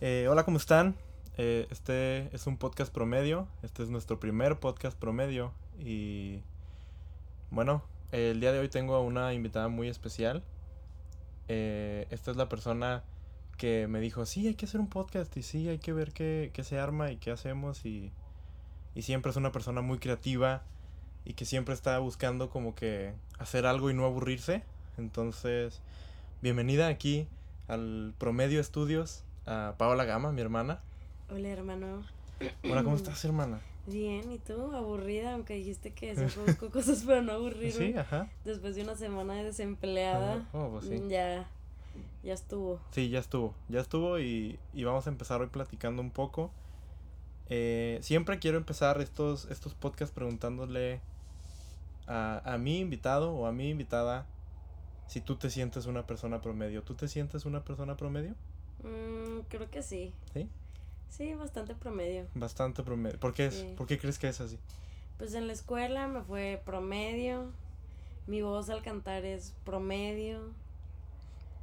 Eh, hola, ¿cómo están? Eh, este es un podcast promedio. Este es nuestro primer podcast promedio. Y bueno, el día de hoy tengo a una invitada muy especial. Eh, esta es la persona que me dijo, sí, hay que hacer un podcast y sí, hay que ver qué, qué se arma y qué hacemos. Y, y siempre es una persona muy creativa y que siempre está buscando como que hacer algo y no aburrirse. Entonces, bienvenida aquí al Promedio Estudios a Paola Gama, mi hermana. Hola, hermano. Hola, ¿cómo estás, hermana? Bien, ¿y tú? Aburrida, aunque dijiste que siempre busco cosas para no aburrirme. Sí, ajá. Después de una semana de desempleada, oh, pues sí. ya, ya estuvo. Sí, ya estuvo, ya estuvo y, y vamos a empezar hoy platicando un poco. Eh, siempre quiero empezar estos, estos podcasts preguntándole a, a mi invitado o a mi invitada si tú te sientes una persona promedio. ¿Tú te sientes una persona promedio? Mm, creo que sí. ¿Sí? Sí, bastante promedio. Bastante promedio. ¿Por qué, es, Sí. ¿Por qué crees que es así? Pues en la escuela me fue promedio. Mi voz al cantar es promedio.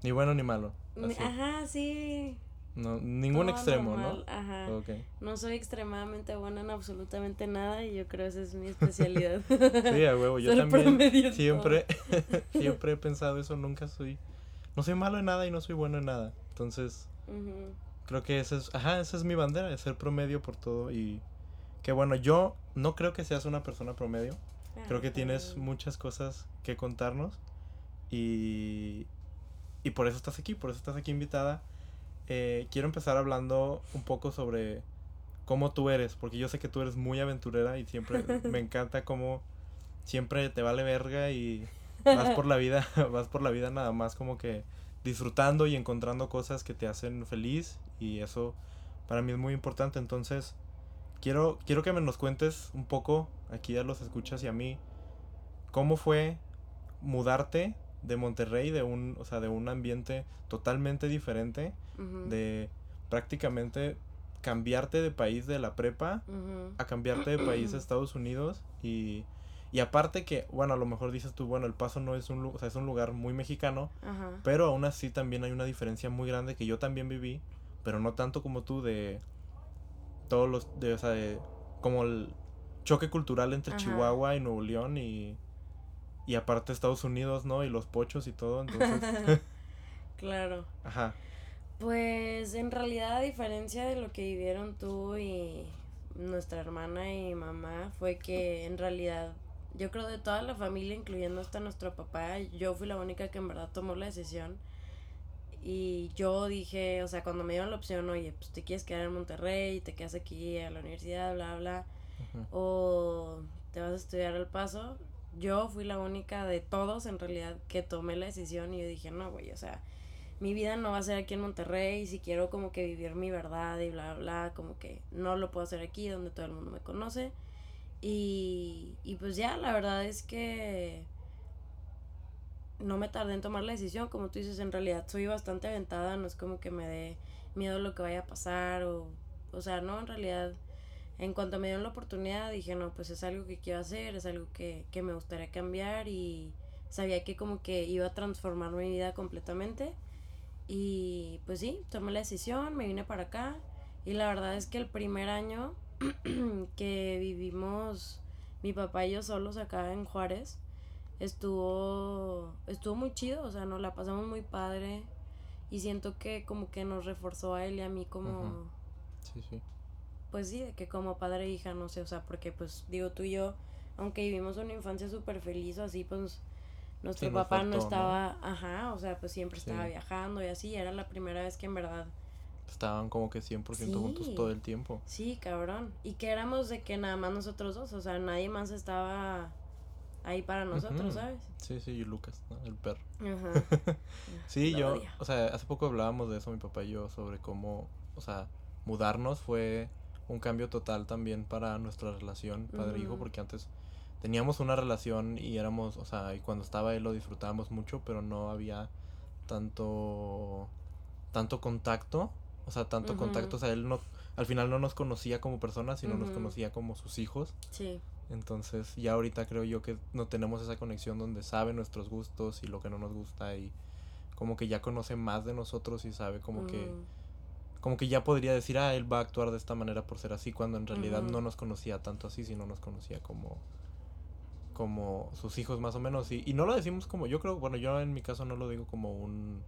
Ni bueno ni malo. Así. Ajá, sí. No, ningún todo extremo, normal, Ajá. ¿no? No soy extremadamente buena en absolutamente nada y yo creo esa es mi especialidad. Sí, a huevo, yo Ser también siempre, siempre he pensado eso, nunca soy, no soy malo en nada y no soy bueno en nada. Entonces, Ujú. creo que esa es, ajá, esa es mi bandera, de ser promedio por todo y que bueno, yo no creo que seas una persona promedio, creo que Ah, tienes muchas cosas que contarnos y, y por eso estás aquí, por eso estás aquí invitada. Eh, quiero empezar hablando un poco sobre cómo tú eres, porque yo sé que tú eres muy aventurera y siempre me encanta cómo siempre te vale verga y vas por la vida, vas por la vida nada más como que disfrutando y encontrando cosas que te hacen feliz y eso para mí es muy importante. Entonces, quiero quiero que me nos cuentes un poco aquí a los escuchas y a mí cómo fue mudarte de Monterrey de un, o sea, de un ambiente totalmente diferente, de prácticamente cambiarte de país de la prepa a cambiarte de país a Estados Unidos y, y aparte que, bueno, a lo mejor dices tú, bueno, El Paso no es un, o sea, es un lugar muy mexicano, Ajá. pero aún así también hay una diferencia muy grande que yo también viví, pero no tanto como tú de todos los, de, o sea, de como el choque cultural entre Ajá. Chihuahua y Nuevo León y, y aparte Estados Unidos, ¿no? Y los pochos y todo, entonces, Claro. ajá, Pues en realidad a diferencia de lo que vivieron tú y nuestra hermana y mamá fue que en realidad yo creo de toda la familia incluyendo hasta nuestro papá yo fui la única que en verdad tomó la decisión. Y yo dije o sea cuando me dieron la opción oye pues te quieres quedar en Monterrey te quedas aquí a la universidad bla bla o te vas a estudiar al paso. Yo fui la única de todos en realidad que tomé la decisión y yo dije, no, güey, o sea, mi vida no va a ser aquí en Monterrey, si quiero como que vivir mi verdad y bla, bla, bla, como que no lo puedo hacer aquí donde todo el mundo me conoce. Y, y pues ya, la verdad es que no me tardé en tomar la decisión, como tú dices, en realidad soy bastante aventada, no es como que me dé miedo lo que vaya a pasar o, o sea, no, en realidad en cuanto me dieron la oportunidad dije, no, pues es algo que quiero hacer, es algo que, que me gustaría cambiar y sabía que como que iba a transformar mi vida completamente. Y pues sí, tomé la decisión, me vine para acá y la verdad es que el primer año que vivimos mi papá y yo solos acá en Juárez estuvo estuvo muy chido, o sea, nos la pasamos muy padre y siento que como que nos reforzó a él y a mí como Ujú. sí, sí, pues sí, de que como padre e hija, no sé, o sea, porque pues digo tú y yo, aunque vivimos una infancia súper feliz o así, pues nuestro Sí, papá no faltó, ¿no? estaba, ajá, o sea, pues siempre estaba Sí. viajando y así, era la primera vez que en verdad, estaban como que 100% juntos Sí. todo el tiempo. sí, cabrón, y que éramos de que nada más nosotros dos, o sea, nadie más estaba ahí para nosotros. ¿sabes? Sí, sí, y Lucas, ¿no? El perro. Ajá. Sí, Lo yo, odio. o sea, hace poco hablábamos de eso mi papá y yo sobre cómo, o sea, mudarnos fue un cambio total también para nuestra relación padre-hijo, porque antes teníamos una relación y éramos, o sea, y cuando estaba él lo disfrutábamos mucho, pero no había tanto, tanto contacto, o sea, tanto Ujú. contacto, o sea, él no, al final no nos conocía como personas, sino nos conocía como sus hijos. Sí, Entonces, ya ahorita creo yo que no tenemos esa conexión donde sabe nuestros gustos y lo que no nos gusta y como que ya conoce más de nosotros y sabe como que mm, como que ya podría decir, ah, él va a actuar de esta manera por ser así, cuando en realidad no nos conocía tanto así, sino nos conocía como como sus hijos más o menos. Y, y no lo decimos como yo creo bueno yo en mi caso no lo digo como un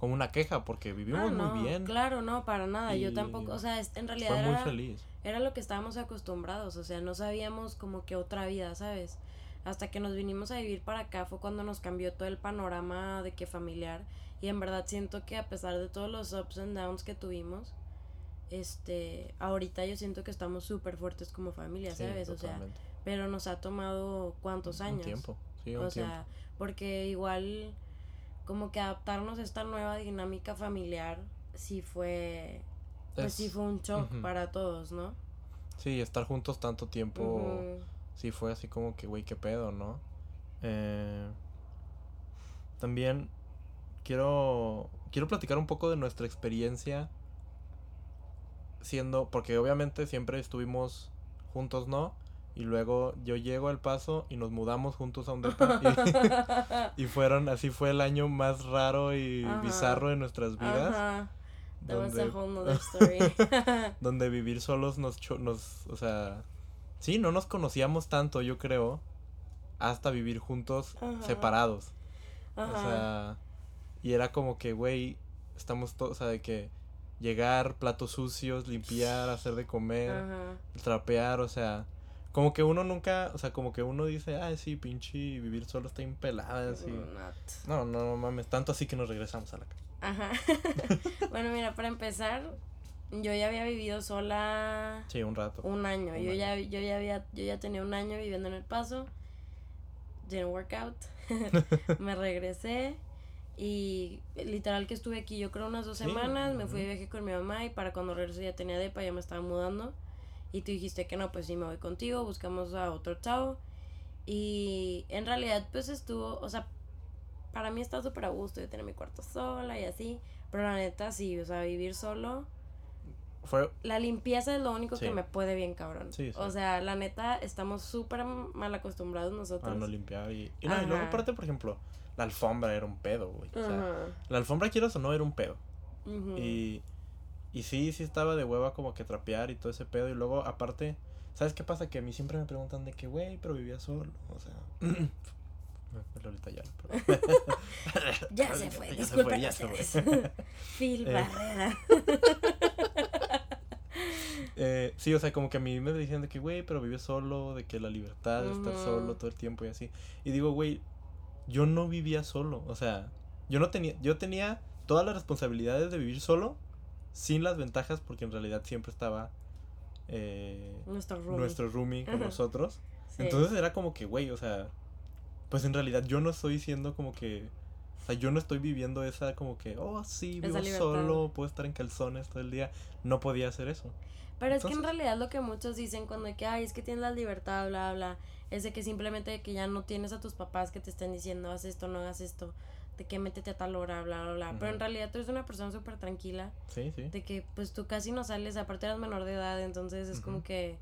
como una queja porque vivimos Ah, no, muy bien Claro, no, para nada. Yo tampoco, o sea, en realidad fue muy era, feliz era lo que estábamos acostumbrados, o sea, no sabíamos como que otra vida, ¿sabes? Hasta que nos vinimos a vivir para acá fue cuando nos cambió todo el panorama de que familiar y en verdad siento que a pesar de todos los ups and downs que tuvimos, este, ahorita yo siento que estamos súper fuertes como familia, Sí, ¿sabes? O sea, pero nos ha tomado cuántos años. un tiempo sí un o tiempo sea, porque igual como que adaptarnos a esta nueva dinámica familiar sí fue pues sí fue un shock para todos, ¿no? sí estar juntos tanto tiempo sí fue así como que, güey, qué pedo, ¿no? Eh, también quiero, quiero platicar un poco de nuestra experiencia siendo, porque obviamente siempre estuvimos juntos, ¿no? Y luego yo llego al paso y nos mudamos juntos a un depa. Y, y fueron, así fue el año más raro y Ajá. bizarro de nuestras vidas. Ajá. That was a donde- whole nother story. donde vivir solos nos, cho- nos, o sea, sí, no nos conocíamos tanto, yo creo, hasta vivir juntos, Ajá. separados. Ajá. O sea, y era como que, güey, estamos todos, o sea, de que llegar, platos sucios, limpiar, hacer de comer, trapear, o sea, como que uno nunca, o sea, como que uno dice, ay, sí, pinche, vivir solo está impelada, así. No, no, no mames, tanto así que nos regresamos a la casa. Ajá. bueno, mira, para empezar, yo ya había vivido sola Sí, un rato. un año. Un yo año. ya yo ya había yo ya tenía un año viviendo en El Paso. Didn't work out. me regresé y literal que estuve aquí yo creo unas dos Sí, semanas, me fui de viaje con mi mamá y para cuando regresé ya tenía depa, ya me estaba mudando y tú dijiste que no, pues sí me voy contigo, buscamos a otro chavo y en realidad pues estuvo, o sea, para mí está súper a gusto de tener mi cuarto sola y así, pero la neta sí, o sea, vivir solo Fue, la limpieza es lo único que Sí. me puede bien cabrón. Sí, sí. O sea, la neta, estamos súper mal acostumbrados nosotros. a no limpiar y, y, no, y luego aparte, por ejemplo, la alfombra era un pedo, güey. O sea, la alfombra, quieras o no, era un pedo. Ujú. Y, y sí, sí estaba de hueva como que trapear y todo ese pedo. Y luego, aparte, ¿sabes qué pasa? Que a mí siempre me preguntan de que, güey, pero vivía solo. O sea, ahorita ya. pero- Ya se fue, Ya se fue, ya se fue. Phil Eh. Barrera. Eh, sí, o sea, como que a mí me decían de que, güey, pero vive solo, de que la libertad de estar solo todo el tiempo y así. Y digo, güey, yo no vivía solo, o sea, yo no tenía, yo tenía todas las responsabilidades de vivir solo, sin las ventajas, porque en realidad siempre estaba eh, Nuestro roomie. nuestro roomie con Ajá. nosotros. Sí. Entonces era como que, güey, o sea, pues en realidad yo no estoy siendo como que, o sea, yo no estoy viviendo esa como que, oh, sí, vivo solo, puedo estar en calzones todo el día. No podía hacer eso. Pero es que en realidad lo que muchos dicen cuando de que, ay, es que tienes la libertad, bla, bla, es de que simplemente que ya no tienes a tus papás que te estén diciendo, haz esto, no hagas esto, de que métete a tal hora, bla, bla, bla. Pero en realidad tú eres una persona súper tranquila, Sí, sí. de que pues tú casi no sales, aparte eras menor de edad, entonces es como Ujú. que...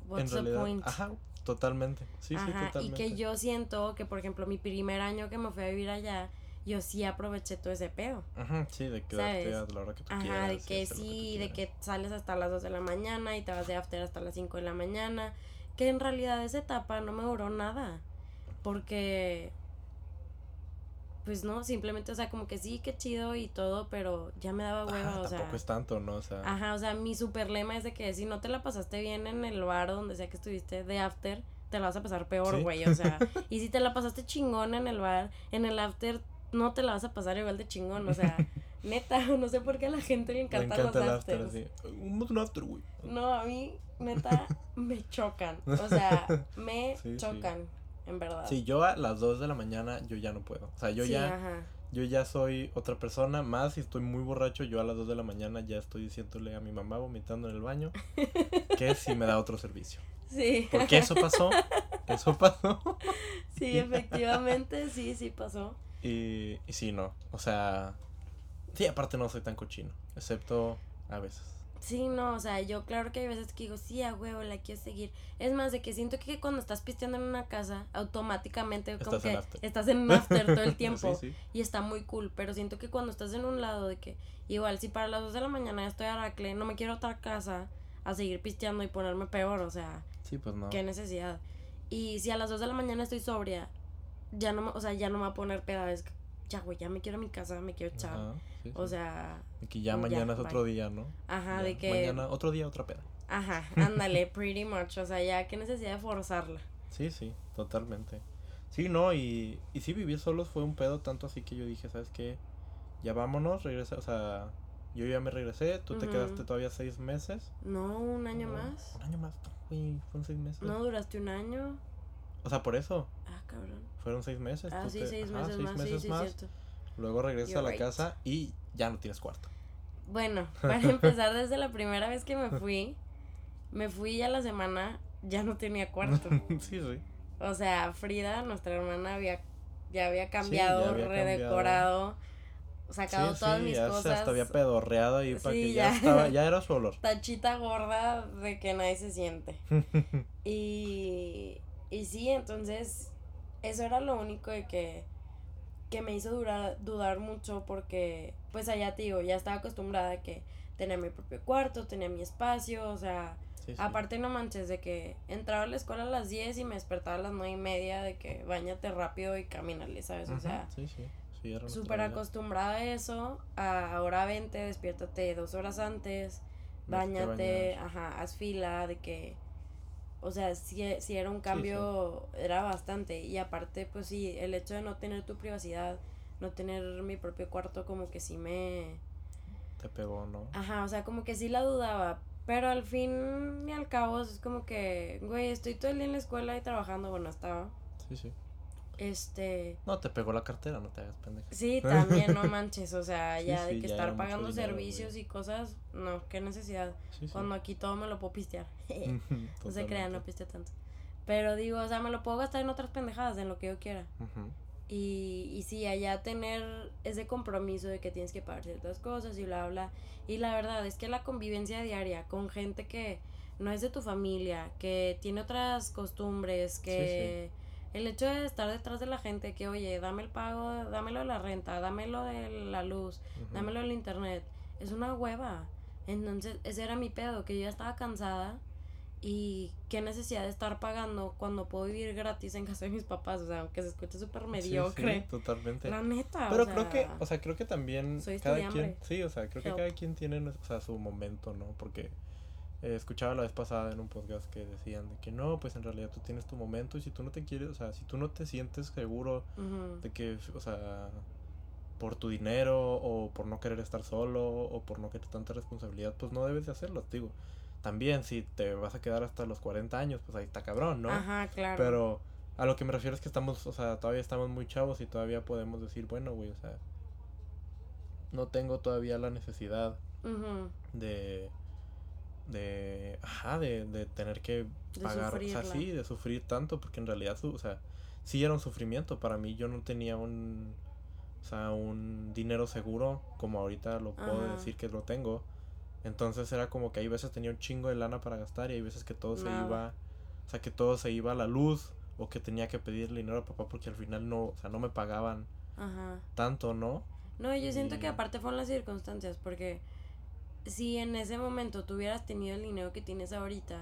en What's the realidad, point? ajá, totalmente. Sí, sí, Ajá, y totalmente. que yo siento que, por ejemplo, mi primer año que me fui a vivir allá, yo sí aproveché todo ese pedo. Ajá, sí, de quedarte ¿Sabes? a la hora que tú Ajá, quieras. de y que sí, tú de que sales hasta las 2 de la mañana y te vas de after hasta las 5 de la mañana. Que en realidad esa etapa no me duró nada. Porque, pues no, simplemente, o sea, como que sí, qué chido y todo, pero ya me daba hueva, Ajá, o sea. tampoco es tanto, ¿no? O sea, Ajá, o sea, mi super lema es de que si no te la pasaste bien en el bar donde sea que estuviste de after, te la vas a pasar peor, Sí. güey, o sea. y si te la pasaste chingón en el bar, en el after no te la vas a pasar igual de chingón, o sea, neta, no sé por qué a la gente le encanta los after, afters. un after, güey. No, a mí, neta, me chocan, o sea, me Sí, sí. chocan, en verdad. Sí, yo a las 2 de la mañana yo ya no puedo. O sea, yo Sí, ya ajá. yo ya soy otra persona, más si estoy muy borracho, yo a las 2 de la mañana ya estoy diciéndole a mi mamá vomitando en el baño que si me da otro servicio. Sí, Porque eso pasó, eso pasó. sí, efectivamente, sí, sí pasó. Y, y sí, no, o sea, sí, aparte no soy tan cochino, excepto a veces. Sí, no, o sea, yo claro que hay veces que digo, sí, a huevo, la quiero seguir. Es más, de que siento que cuando estás pisteando en una casa, automáticamente como Estás que en after. estás en un after todo el tiempo. Sí, sí. Y está muy cool, pero siento que cuando estás en un lado de que, igual, si para las 2 de la mañana ya estoy a Aracle, no me quiero a otra casa a seguir pisteando y ponerme peor, o sea, Sí, pues no. qué necesidad. Y si a las 2 de la mañana estoy sobria, ya no, me- o sea, ya no me va a poner peda, es que, ya, güey, ya me quiero a mi casa, me quiero echar. Ajá, sí, O sí. sea, Y que ya ya, mañana es otro bye. día, ¿no? ajá, Ya, de que, Mañana, otro día, otra peda. ajá, ándale, pretty much, o sea, ya, qué necesidad de forzarla. Sí, sí, totalmente. Sí, no, y, y sí, vivir solos fue un pedo tanto así que yo dije, ¿sabes qué? Ya vámonos, regresa, o sea, yo ya me regresé, tú te quedaste todavía seis meses. No, un año No, más. Un año más, güey, fueron seis meses. No, duraste un año. O sea, por eso, Ah, cabrón. fueron seis meses. Ah, sí, te- seis ajá, meses seis más, sí, sí, cierto. Luego regresas a la right. casa y ya no tienes cuarto. Bueno, para empezar, desde la primera vez que me fui, me fui a la semana, ya no tenía cuarto. sí, sí. O sea, Frida, nuestra hermana, había, ya había cambiado, ya había redecorado, sacado sí, todas sí, mis ya cosas. hasta había pedorreado ahí para que ya. ya. estaba, ya era su olor. Tachita gorda de que nadie se siente. Y, y sí, entonces, eso era lo único de que, que me hizo durar, dudar mucho porque, pues allá te digo, ya estaba acostumbrada a que tenía mi propio cuarto, tenía mi espacio, o sea, Sí, sí. aparte no manches de que entraba a la escuela a las 10 y me despertaba a las 9 y media de que bañate rápido y camínale, ¿sabes? O Ujú, sea, sí, súper acostumbrada a eso, a ahora vente, despiértate dos horas antes, bañate, ajá, haz fila, de que, o sea, si, si era un cambio, era bastante, y aparte, pues sí, el hecho de no tener tu privacidad, no tener mi propio cuarto, como que sí me, Te pegó, ¿no? ajá, o sea, como que sí la dudaba, pero al fin y al cabo es como que, güey, estoy todo el día en la escuela y trabajando, bueno, estaba, Sí, sí. Este... No, te pegó la cartera, no te hagas pendeja. Sí, también, no manches, o sea, Sí, ya sí, de que ya estar pagando dinero, servicios güey. y cosas, no, qué necesidad. Sí. Cuando aquí todo me lo puedo pistear. no se crean, no pisteo tanto. Pero digo, o sea, me lo puedo gastar en otras pendejadas, en lo que yo quiera. Y, y sí, allá tener ese compromiso de que tienes que pagar ciertas cosas y bla, bla. Y la verdad es que la convivencia diaria con gente que no es de tu familia, que tiene otras costumbres, que el hecho de estar detrás de la gente, que oye, dame el pago, dámelo de la renta, dámelo de la luz, Ujú. dámelo del internet, es una hueva. Entonces, ese era mi pedo, que yo ya estaba cansada y qué necesidad de estar pagando cuando puedo vivir gratis en casa de mis papás, o sea, aunque se escuche súper mediocre. sí, totalmente. La neta. Pero o creo que, o sea, creo que también soy cada estudiambre. quien, sí, o sea, creo que cada quien tiene, o sea, su momento, ¿no? Porque eh, escuchaba la vez pasada en un podcast que decían de que no, pues en realidad tú tienes tu momento y si tú no te quieres, o sea, si tú no te sientes seguro de que, o sea, por tu dinero o por no querer estar solo o por no querer tanta responsabilidad, pues no debes de hacerlo, te digo. También si te vas a quedar hasta los 40 años, pues ahí está cabrón, ¿no? Ajá, claro. Pero a lo que me refiero es que estamos, o sea, todavía estamos muy chavos y todavía podemos decir, bueno, güey, o sea, no tengo todavía la necesidad de, de, ajá, de, de tener que De pagar, o sea, sí, de sufrir tanto, porque en realidad, su, o sea, sí era un sufrimiento para mí, yo no tenía un, o sea, un dinero seguro, como ahorita lo puedo Ajá. decir que lo tengo, entonces era como que hay veces tenía un chingo de lana para gastar y hay veces que todo se iba, o sea, que todo se iba a la luz, o que tenía que pedirle dinero a papá porque al final no, o sea, no me pagaban Ajá. tanto, ¿no? No, yo siento que aparte fueron las circunstancias, porque si en ese momento tú hubieras tenido el dinero que tienes ahorita,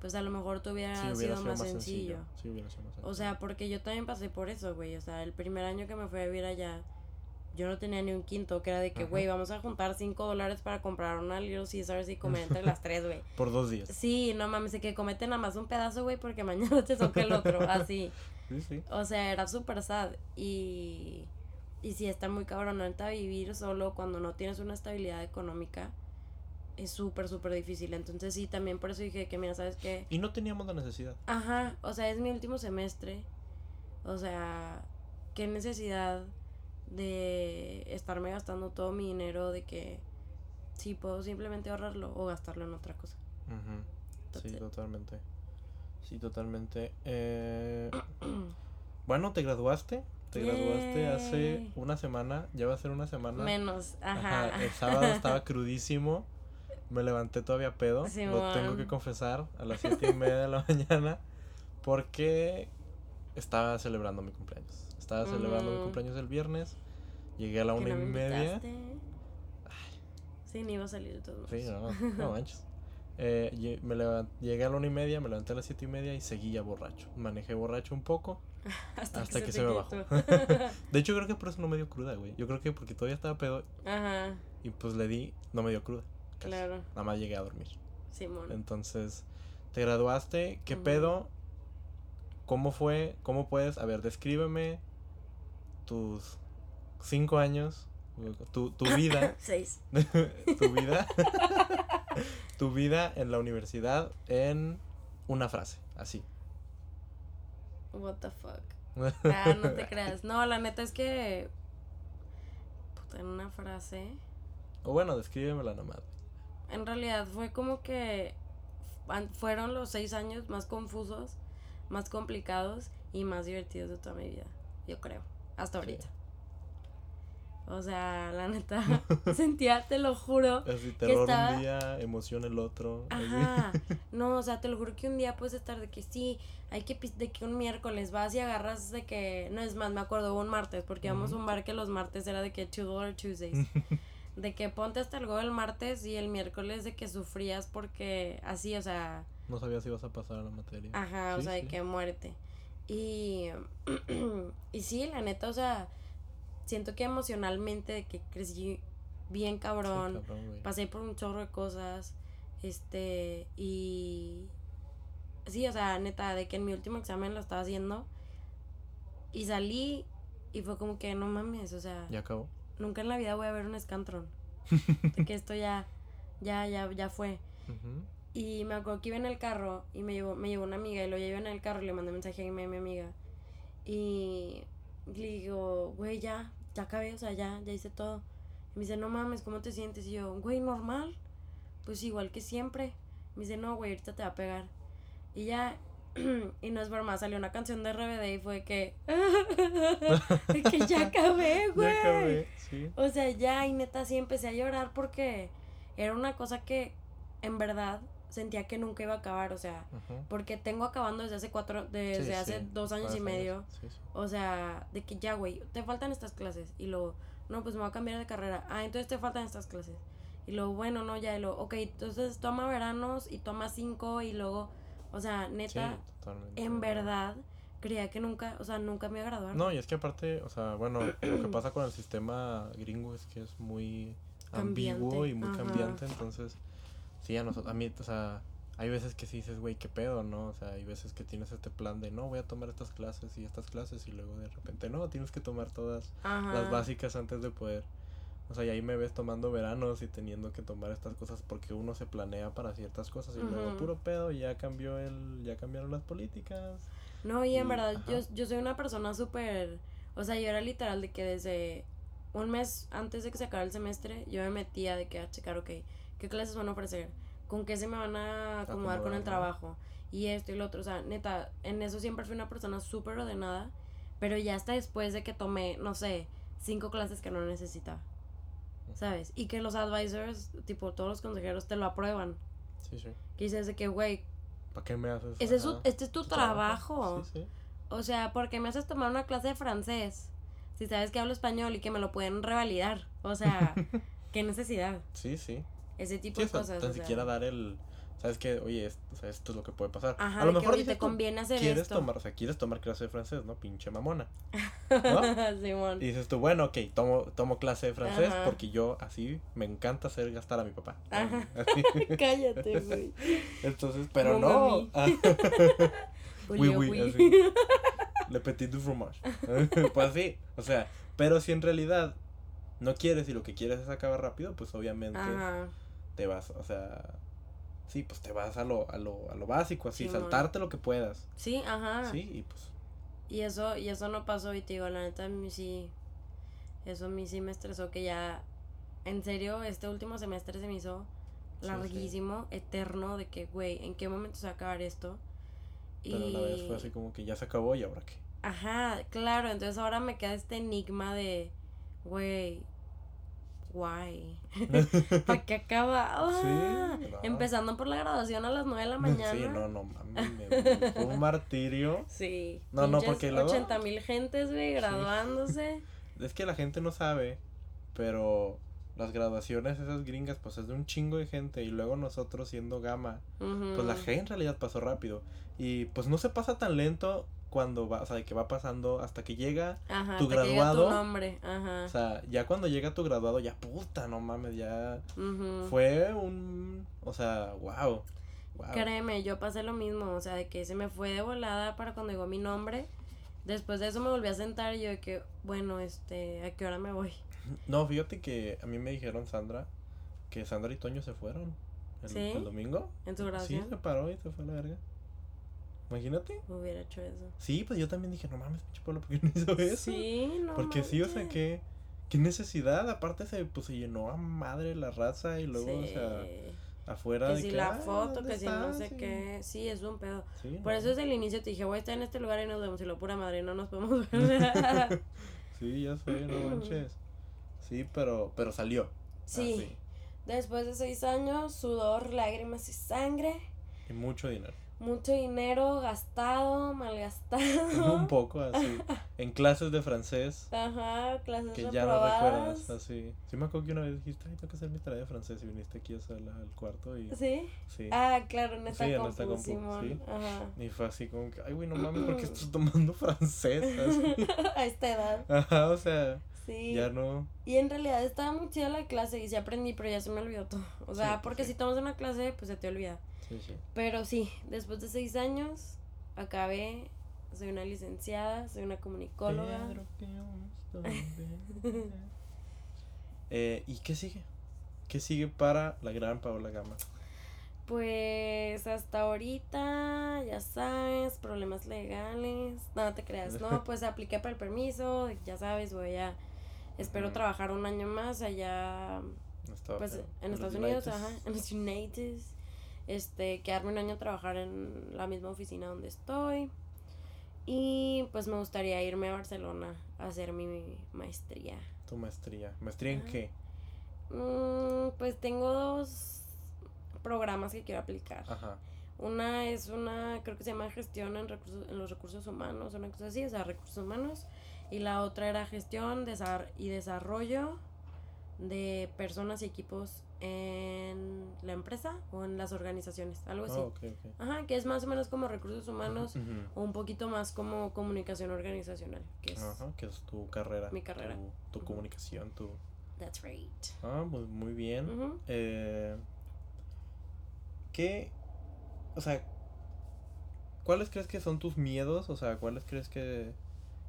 pues a lo mejor te hubiera, Sí, hubiera sido sido más, más sencillo. sencillo. Sí, hubiera sido más O sea, porque yo también pasé por eso, güey. O sea, el primer año que me fui a vivir allá, yo no tenía ni un quinto, que era de que, güey, vamos a juntar cinco dólares para comprar una Little Caesars y comer entre las tres, güey. Por dos días. Sí, no mames, que comete nada más un pedazo, güey, porque mañana te toca el otro, así. Sí, sí. O sea, era súper sad. Y, y sí, está muy cabrón. Ahorita vivir solo cuando no tienes una estabilidad económica es súper, súper difícil. Entonces sí, también por eso dije que, mira, ¿sabes qué? Y no teníamos la necesidad. Ajá, o sea, es mi último semestre. O sea, qué necesidad de estarme gastando todo mi dinero de que sí puedo simplemente ahorrarlo o gastarlo en otra cosa. Ujú. Sí, Total. totalmente. Sí, totalmente. Eh, bueno, te graduaste. Te graduaste hace una semana. Ya va a ser una semana. Menos, ajá. Ajá, El sábado estaba crudísimo. me levanté todavía pedo. Lo tengo que confesar a las siete y media de la mañana. Porque estaba celebrando mi cumpleaños. Estaba celebrando mi cumpleaños el viernes. Llegué a la una no y me media. invitaste. Sí, ni iba a salir de todos Sí, no, no manches. Eh, me llegué a la una y media, me levanté a las siete y media y seguía borracho. Manejé borracho un poco. Hasta, Hasta que, que se, se me bajó. De hecho, creo que por eso no me dio cruda, güey. Yo creo que porque todavía estaba pedo Ajá, y pues le di, no me dio cruda. casi. claro. Nada más llegué a dormir. Simón. Entonces, te graduaste, ¿qué pedo? ¿Cómo fue? ¿Cómo puedes? A ver, descríbeme tus cinco años, tu, tu vida, Seis. tu vida, tu vida en la universidad en una frase, así. What the fuck. Ah, no te creas. No, la neta es que. Puta, en una frase. O bueno, descríbemela nomás. En realidad fue como que. Fueron los seis años más confusos, más complicados y más divertidos de toda mi vida. Yo creo. Hasta Sí. O sea, la neta. sentía, te lo juro. Así, terror estaba- un día, emoción el otro. Ajá. No, o sea, te lo juro que un día puedes estar de que sí, hay que de que un miércoles vas y agarras de que no es más, me acuerdo un martes, porque íbamos a un bar que los martes era de que two dollar Tuesdays. de que ponte hasta el el martes y el miércoles de que sufrías porque así, o sea, No sabía si ibas a pasar a la materia. ajá, o Sí, sea, de que muerte. Y y sí, la neta, o sea, siento que emocionalmente de que crecí bien Sí, cabrón pasé por un chorro de cosas, este, y sí, o sea, neta, de que en mi último examen lo estaba haciendo y salí y fue como que no mames, o sea, Ya acabó. nunca en la vida voy a ver un escantron, de que esto ya, ya, ya, ya fue. Y me acuerdo que iba en el carro y me llevó, me llevó una amiga y lo llevé en el carro y le mandé mensaje a mi, mi amiga. Y le digo, güey, ya, ya acabé, o sea, ya, ya hice todo. Y me dice, no mames, ¿cómo te sientes? Y yo, güey, normal, pues igual que siempre. Me dice, no, güey, ahorita te va a pegar. Y ya, y no es broma, salió una canción de RBD y fue que, que ya acabé, güey. Ya acabé, sí. O sea, ya, y neta, sí empecé a llorar porque era una cosa que en verdad sentía que nunca iba a acabar, o sea, porque tengo acabando desde hace cuatro, desde Sí, hace sí, dos años y medio, Sí, o sea, de que ya, güey, te faltan estas clases, y luego, no, pues me voy a cambiar de carrera, ah, entonces te faltan estas clases, y luego, bueno, no, ya, y luego, ok, entonces toma veranos y toma cinco, y luego, o sea, neta, en verdad, creía que nunca, o sea, nunca me iba a graduar. No, y es que aparte, o sea, bueno, lo que pasa con el sistema gringo es que es muy ambiguo y muy ajá. cambiante, entonces, sí, a nosotros, a mí, o sea, hay veces que sí dices, güey, qué pedo, ¿no? O sea, hay veces que tienes este plan de, no, voy a tomar estas clases y estas clases y luego de repente, no, tienes que tomar todas Ajá. las básicas antes de poder. O sea, y ahí me ves tomando veranos y teniendo que tomar estas cosas porque uno se planea para ciertas cosas y luego puro pedo, ya cambió el, ya cambiaron las políticas. No, y en Y- verdad, yo, yo soy una persona súper. O sea, yo era literal de que desde un mes antes de que se acabara el semestre, yo me metía de que a checar, ok, ¿qué clases van a ofrecer? ¿Con qué se me van a acomodar con el Acomodar, trabajo? Y esto y lo otro. O sea, neta, en eso siempre fui una persona súper ordenada. Pero ya hasta después de que tomé, no sé, cinco clases que no necesitaba. ¿Sabes? Y que los advisors, tipo todos los consejeros, te lo aprueban. Sí, sí. Que dices de que, güey, ¿Para qué me haces? ese es su- este es tu trabajo. Sí, sí. O sea, porque me haces tomar una clase de francés si sabes que hablo español y que me lo pueden revalidar. O sea, qué necesidad. Sí, sí. Ese tipo Sí, de cosas. tan o sea. siquiera dar el. ¿Sabes qué? Oye, es- o sea, esto es lo que puede pasar. Ajá, a lo que, mejor oye, dices te conviene hacer quieres esto. tomar, o sea, quieres tomar clase de francés, ¿no? Pinche mamona. Simón. Y dices tú, bueno, ok, tomo, tomo clase de francés Ajá. porque yo así me encanta hacer gastar a mi papá. Ajá. Cállate, güey. Entonces, pero No, no. Ah, Uy, Oui, oui, así. Le petit du fromage. pues sí, o sea, pero si en realidad no quieres y lo que quieres es acabar rápido, pues obviamente Ajá. Te vas, o sea, sí, pues te vas a lo, a lo, a lo básico, así, saltarte lo que puedas. Sí, ajá. Sí, y pues, Y eso, y eso no pasó, y te digo, la neta, a mí sí. Eso a mí sí me estresó que ya. En serio, este último semestre se me hizo Sí, sí. larguísimo, eterno, de que, güey, ¿en qué momento se va a acabar esto? pero a la vez fue así como que ya se acabó y ahora qué. Ajá, claro, entonces ahora me queda este enigma de, güey, guay. ¿Para qué acababa? Sí, no. Empezando por la graduación a las 9 de la mañana. Sí, no, no me- fue un martirio. Sí. No, no, porque luego- 80 mil gentes, güey, graduándose. Es que la gente no sabe, pero las graduaciones esas gringas, pues es de un chingo de gente y luego nosotros siendo gama, pues la. G en realidad pasó rápido y pues no se pasa tan lento cuando va, o sea, de que va pasando hasta que llega, Ajá, tu hasta que llega graduado, tu nombre. Ajá. o sea, ya cuando llega tu graduado, ya puta, no mames, ya fue un, o sea, wow, wow. Créeme, yo pasé lo mismo, o sea, de que se me fue de volada para cuando llegó mi nombre. Después de eso me volví a sentar y yo de que, bueno, este, ¿a qué hora me voy? No, fíjate que a mí me dijeron Sandra que Sandra y Toño se fueron el, ¿Sí? el domingo. ¿En tu Sí, graduación? se paró y se fue a la verga. Imagínate. Hubiera hecho eso. Sí, pues yo también dije, no mames, pinche pueblo, ¿por qué no hizo eso? Sí, no. Porque sí, o sea, que qué necesidad. Aparte se, pues, se llenó a madre la raza y luego, o sea, Sí. afuera que de si que, la "Ah, foto, ¿dónde que si no estás?" sé Sí. qué. Sí, es un pedo. Sí, Por no. eso desde el inicio te dije, voy a estar en este lugar y nos vemos. Y lo pura madre, no nos podemos ver. Sí, ya sé, no manches. Sí, pero, pero salió. sí. Así. Después de seis años, sudor, lágrimas y sangre. Y mucho dinero. Mucho dinero gastado, malgastado. Un poco así. En clases de francés. Ajá, clases Que ya no reprobadas. recuerdas, así. Sí me acuerdo que una vez dijiste, ay, tengo que hacer mi tarea de francés y viniste aquí a sala- al cuarto y... ¿Sí? Sí. Ah, claro, en esta Sí, en compu, esta compu, Simón. sí. Ajá. Y fue así como que, ay, güey, no mames, ¿por qué estás tomando francés? Así. A esta edad. Ajá, o sea, Sí. ya no... Y en realidad estaba muy chida la clase y sí aprendí, pero ya se me olvidó todo. O sea, Sí, porque sí. si tomas una clase, pues se te olvida. Sí, sí. Pero sí, después de seis años, acabé, soy una licenciada, soy una comunicóloga. Eh, ¿Y qué sigue? ¿Qué sigue para la gran Paola Gama? Pues hasta ahorita, ya sabes, problemas legales. No te creas, no, pues apliqué para el permiso, ya sabes, voy a. Espero trabajar un año más allá, Estaba pues en Estados Unidos, United. ajá, en los United. Este, quedarme un año a trabajar en la misma oficina donde estoy. Y pues me gustaría irme a Barcelona a hacer mi maestría. Tu maestría. ¿Maestría en qué? Mm, pues tengo dos programas que quiero aplicar. Ajá. Una es una, creo que se llama gestión en, recursos, en los recursos humanos, una cosa así, o sea, recursos humanos. Y la otra era gestión y desarrollo de personas y equipos en la empresa o en las organizaciones, algo así. Oh, ok. Ajá, que es más o menos como recursos humanos o un poquito más como comunicación organizacional, que es... Ajá, que es tu carrera. Mi carrera. Tu, comunicación, tu... That's right. Ah, pues muy bien. Eh, ¿Qué? O sea, ¿cuáles crees que son tus miedos? O sea, ¿cuáles crees que,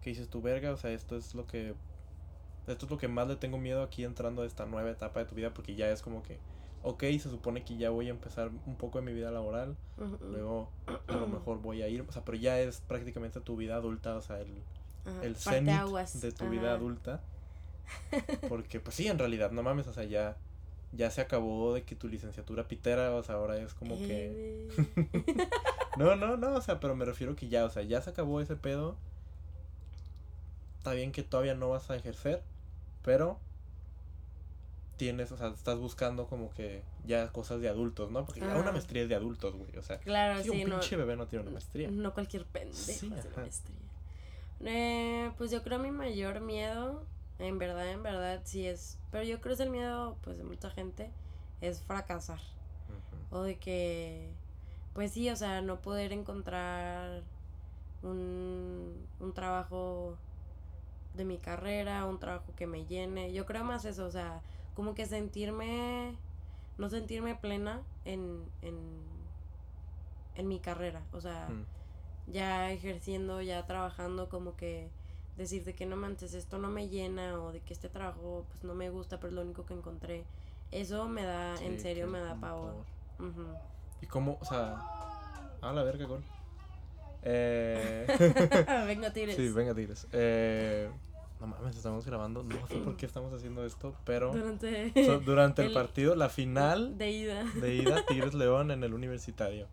que dices tu verga? O sea, esto es lo que... Esto es lo que más le tengo miedo aquí entrando a esta nueva etapa de tu vida porque ya es como que, ok, se supone que ya voy a empezar un poco de mi vida laboral, luego a lo mejor voy a ir, o sea, pero ya es prácticamente tu vida adulta, o sea, el, Ajá, el cenit de tu vida adulta. Porque, pues sí, en realidad, no mames, o sea, ya, ya se acabó de que tu licenciatura pitera, o sea, ahora es como que... No, no, no, o sea, pero me refiero que ya, o sea, ya se acabó ese pedo. Está bien que todavía no vas a ejercer, pero tienes, o sea, estás buscando como que ya cosas de adultos, ¿no? Porque ya una maestría es de adultos, güey, o sea, Claro, sí, sí, un no, pinche bebé no tiene una maestría. no cualquier pendejo Sí, hace ajá. maestría. Eh, pues yo creo mi mayor miedo, en verdad, en verdad, sí es, pero yo creo es el miedo, pues, de mucha gente, es fracasar. O de que, pues sí, o sea, no poder encontrar un, un trabajo de mi carrera, un trabajo que me llene. Yo creo más eso, o sea, como que sentirme, no sentirme plena en, en, en mi carrera. O sea, Mm. ya ejerciendo, ya trabajando, como que decirte que no manches, esto no me llena o de que este trabajo pues no me gusta, pero es lo único que encontré. Eso me da, Sí, en serio me da pavor. ¿Y cómo, o sea... Ah, la verga, gol. Eh... Venga, tires. sí, venga, Tigres. Eh... No mames, estamos grabando. No sé por qué estamos haciendo esto, pero... Durante, so- durante el, el- partido, la final de ida. de ida Tigres León en el universitario.